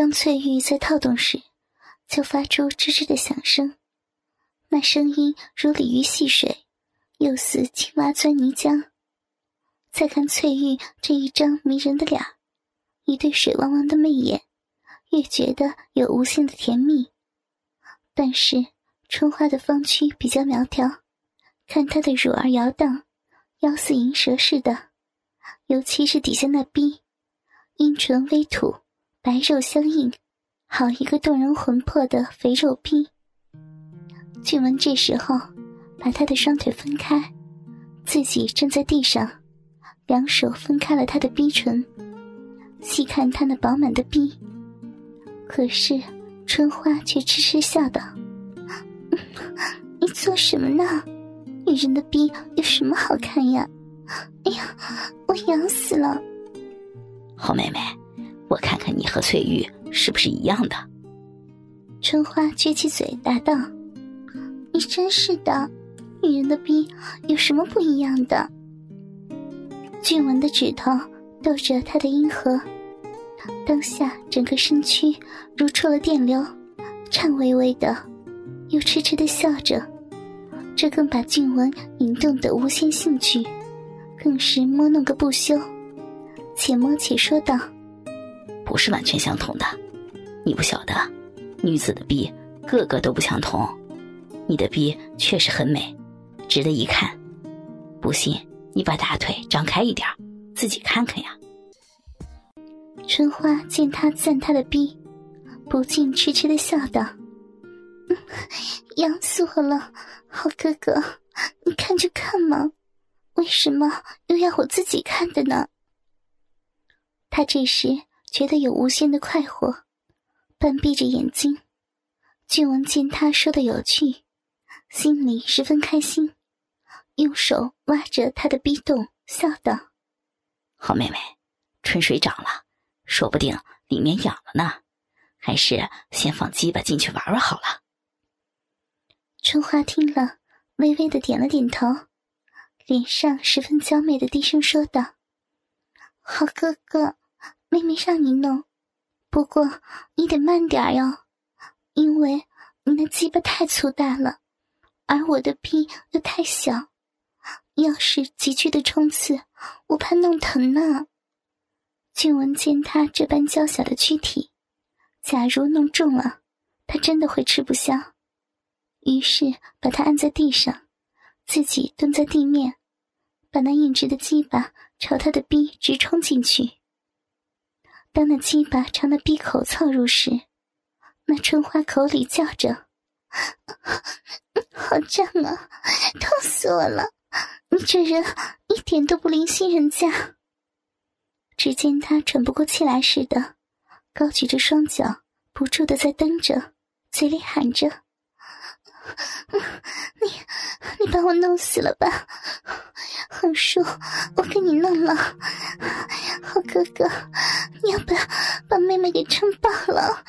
当翠玉在套动时，就发出吱吱的响声，那声音如鲤鱼戏水，又似青蛙钻泥浆。再看翠玉这一张迷人的脸，一对水汪汪的媚眼，越觉得有无限的甜蜜。但是春花的芳躯比较苗条，看她的乳儿摇荡，腰似银蛇似的，尤其是底下那逼，阴唇微吐，白肉相映，好一个动人魂魄的肥肉逼。俊文这时候把他的双腿分开，自己站在地上。两手分开了他的逼唇，细看他那饱满的逼。可是春花却痴痴笑道：“你做什么呢？女人的逼有什么好看呀？哎呀，我痒死了！”好妹妹，我看看你和翠玉是不是一样的？春花撅起嘴答道：“你真是的，女人的逼有什么不一样的？”俊文的指头逗着他的阴核，当下整个身躯如触了电流，颤巍巍的，又痴痴的笑着。这更把俊文引动的无限兴趣，更是摸弄个不休。且摸且说道：“不是完全相同的，你不晓得，女子的臂个个都不相同。你的臂确实很美，值得一看。不信。”你把大腿张开一点，自己看看呀。春花见他赞他的逼，不禁痴痴的笑道：“痒死我了，好哥哥，你看就看嘛，为什么又要我自己看的呢？”他这时觉得有无限的快活，半闭着眼睛。俊文见他说的有趣，心里十分开心。用手挖着他的逼洞，笑道：“好妹妹，春水涨了，说不定里面痒了呢，还是先放鸡巴进去玩玩好了。”春花听了，微微的点了点头，脸上十分娇媚的低声说道：“好哥哥，妹妹让你弄，不过你得慢点哟，因为你那鸡巴太粗大了，而我的逼又太小。”要是急剧的冲刺，我怕弄疼呢。俊文见他这般娇小的躯体，假如弄重了，他真的会吃不消。于是把他按在地上，自己蹲在地面，把那硬直的鸡巴朝他的逼直冲进去。当那鸡巴朝那闭口凑入时，那春花口里叫着：“好胀啊，痛死我了！”你这人一点都不灵心人家。只见他喘不过气来似的，高举着双脚，不住的在蹬着，嘴里喊着：“ 你，你把我弄死了吧！横叔我给你弄了，好哥哥，你要把把妹妹给撑爆了。”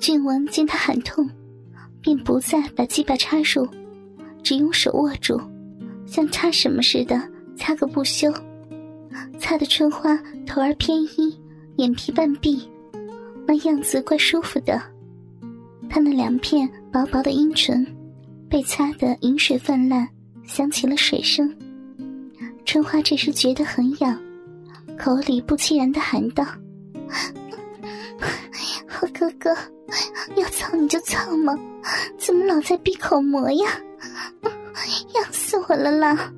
俊文见他喊痛，便不再把鸡巴插入。只用手握住，像擦什么似的擦个不休，擦的春花头儿偏一，眼皮半闭，那样子怪舒服的。他那两片薄薄的阴唇，被擦得饮水泛滥，响起了水声。春花这时觉得很痒，口里不期然的喊道：“ 好哥哥，要操你就操嘛，怎么老在闭口磨呀？” 痒死我了啦！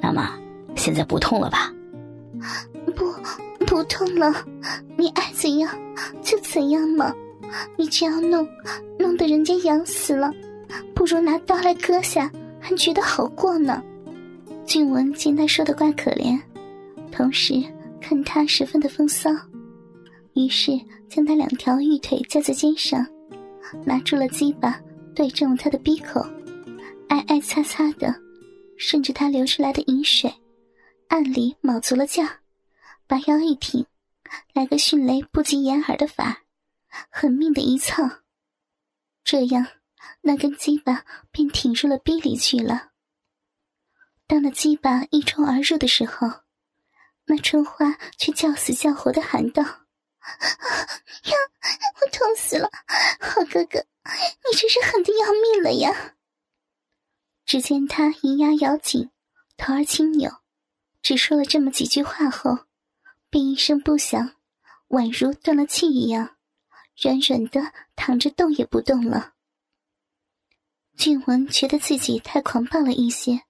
那么现在不痛了吧？不，不痛了。你爱怎样就怎样嘛。你这样弄，弄得人家痒死了，不如拿刀来割下，还觉得好过呢。俊文见他说的怪可怜，同时看他十分的风骚，于是将他两条玉腿架在肩上，拿住了鸡巴，对正了他的鼻口。挨挨擦擦的，顺着他流出来的饮水，暗里卯足了劲，把腰一挺，来个迅雷不及掩耳的法，狠命的一蹭，这样那根鸡巴便挺入了逼里去了。当那鸡巴一冲而入的时候，那春花却叫死叫活的喊道：“呀，我痛死了！好哥哥，你真是狠的要命了呀！”只见他银牙咬紧，头儿轻扭，只说了这么几句话后，便一声不响，宛如断了气一样，软软的躺着动也不动了。俊文觉得自己太狂暴了一些，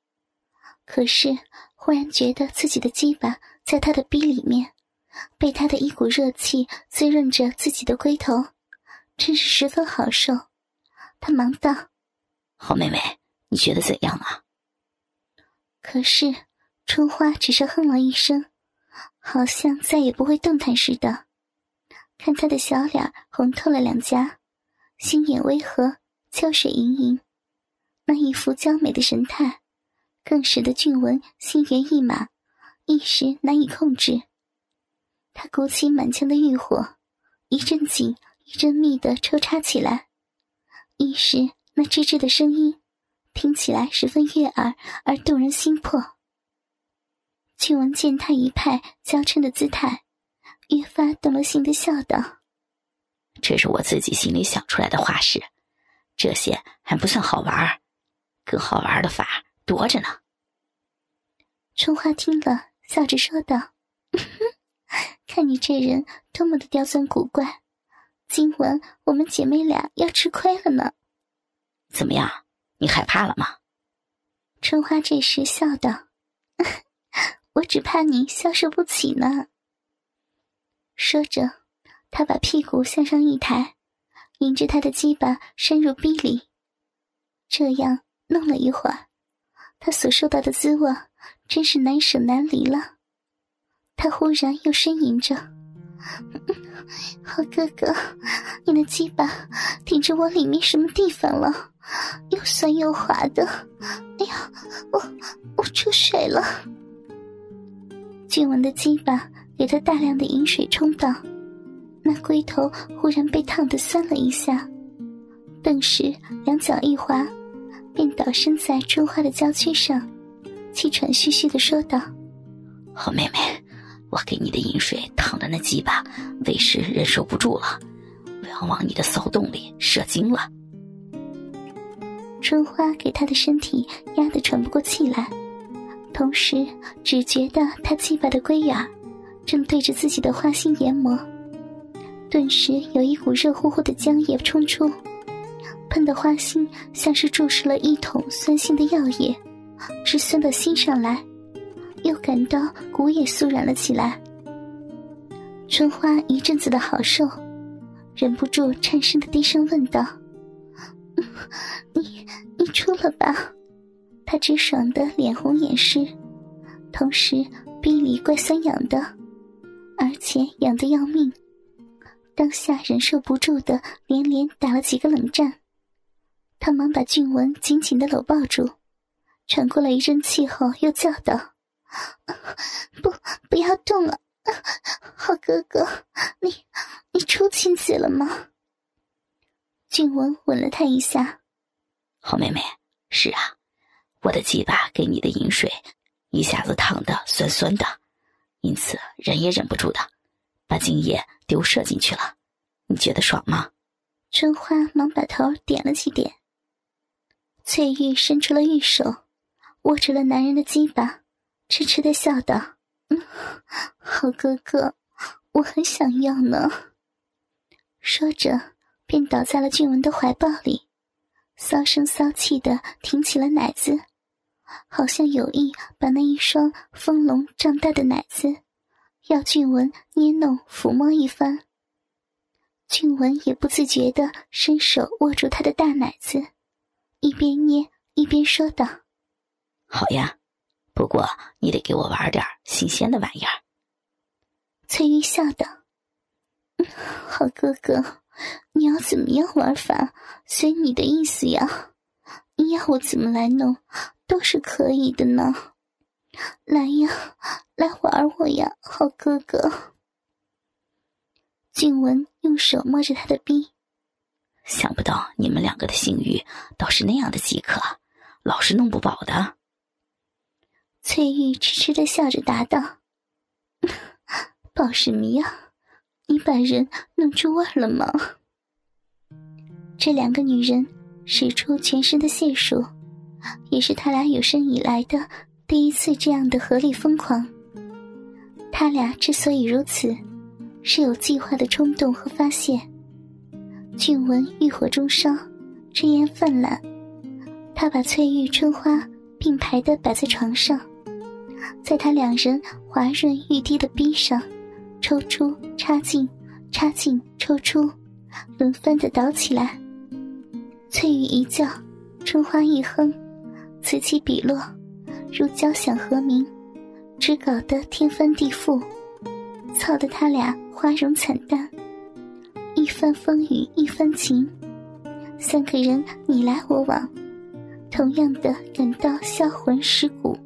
可是忽然觉得自己的鸡巴在他的逼里面，被他的一股热气滋润着自己的龟头，真是十分好受。他忙道：“好妹妹，你觉得怎样啊？”可是春花只是哼了一声，好像再也不会动弹似的。看他的小脸红透了两颊，心眼微合，秋水盈盈。那一副娇美的神态，更使得俊文心猿意马，一时难以控制。他鼓起满腔的欲火，一阵紧一阵密的抽插起来，一时那吱吱的声音，听起来十分悦耳而动人心魄。俊文见他一派娇嗔的姿态，越发动了心的笑道：“这是我自己心里想出来的花式，这些还不算好玩更好玩的法多着呢。春花听了，笑着说道：“ 看你这人多么的刁钻古怪，今晚我们姐妹俩要吃亏了呢。”怎么样？你害怕了吗？春花这时笑道：“我只怕你消受不起呢。”说着，他把屁股向上一抬，迎着他的鸡巴深入逼里，这样。弄了一会儿，他所受到的滋味真是难舍难离了。他忽然又呻吟着：“好哥哥，你的鸡巴顶着我里面什么地方了？又酸又滑的。哎呀，我我出水了。”俊文的鸡巴给他大量的饮水冲倒，那龟头忽然被烫得酸了一下，顿时两脚一滑。便倒身在春花的娇躯上，气喘吁吁的说道：“好妹妹，我给你的饮水烫的那鸡巴，为时忍受不住了，我要往你的骚洞里射精了。”春花给他的身体压得喘不过气来，同时只觉得他鸡巴的龟眼正对着自己的花心研磨，顿时有一股热乎乎的浆液冲出。喷的花心像是注射了一桶酸性的药液，直酸到心上来，又感到骨也酥软了起来。春花一阵子的好受，忍不住颤声的低声问道：“你你出了吧？”他直爽的脸红眼湿，同时逼里怪酸痒的，而且痒得要命，当下忍受不住的连连打了几个冷战。他忙把俊文紧紧的搂抱住，喘过了一阵气后，又叫道：“不，不要动了，好哥哥，你你出亲子了吗？”俊文吻了他一下：“好妹妹，是啊，我的鸡巴给你的饮水一下子烫的酸酸的，因此忍也忍不住的，把精液丢射进去了。你觉得爽吗？”春花忙把头点了几点。翠玉伸出了玉手，握住了男人的鸡巴，痴痴的笑道：“嗯，好哥哥，我很想要呢。”说着，便倒在了俊文的怀抱里，骚声骚气的挺起了奶子，好像有意把那一双丰隆胀大的奶子，要俊文捏弄抚摸一番。俊文也不自觉的伸手握住他的大奶子。一边捏一边说道：“好呀，不过你得给我玩点新鲜的玩意儿。”翠玉笑道：“好哥哥，你要怎么样玩法，随你的意思呀。你要我怎么来弄，都是可以的呢。来呀，来玩我呀，好哥哥。”静雯用手摸着他的臂。想不到你们两个的性欲倒是那样的饥渴，老是弄不饱的。翠玉痴痴的笑着答道：“饱什么呀？你把人弄出味了吗？这两个女人使出全身的解数，也是他俩有生以来的第一次这样的合力疯狂。他俩之所以如此，是有计划的冲动和发泄。俊文欲火中烧，真言泛滥。他把翠玉、春花并排的摆在床上，在他两人滑润欲滴的逼上，抽出插进，插进抽出，轮番的倒起来。翠玉一叫，春花一哼，此起彼落，如交响和鸣。只搞得天翻地覆，操得他俩花容惨淡。一番风雨一番情，三个人你来我往，同样的感到销魂蚀骨。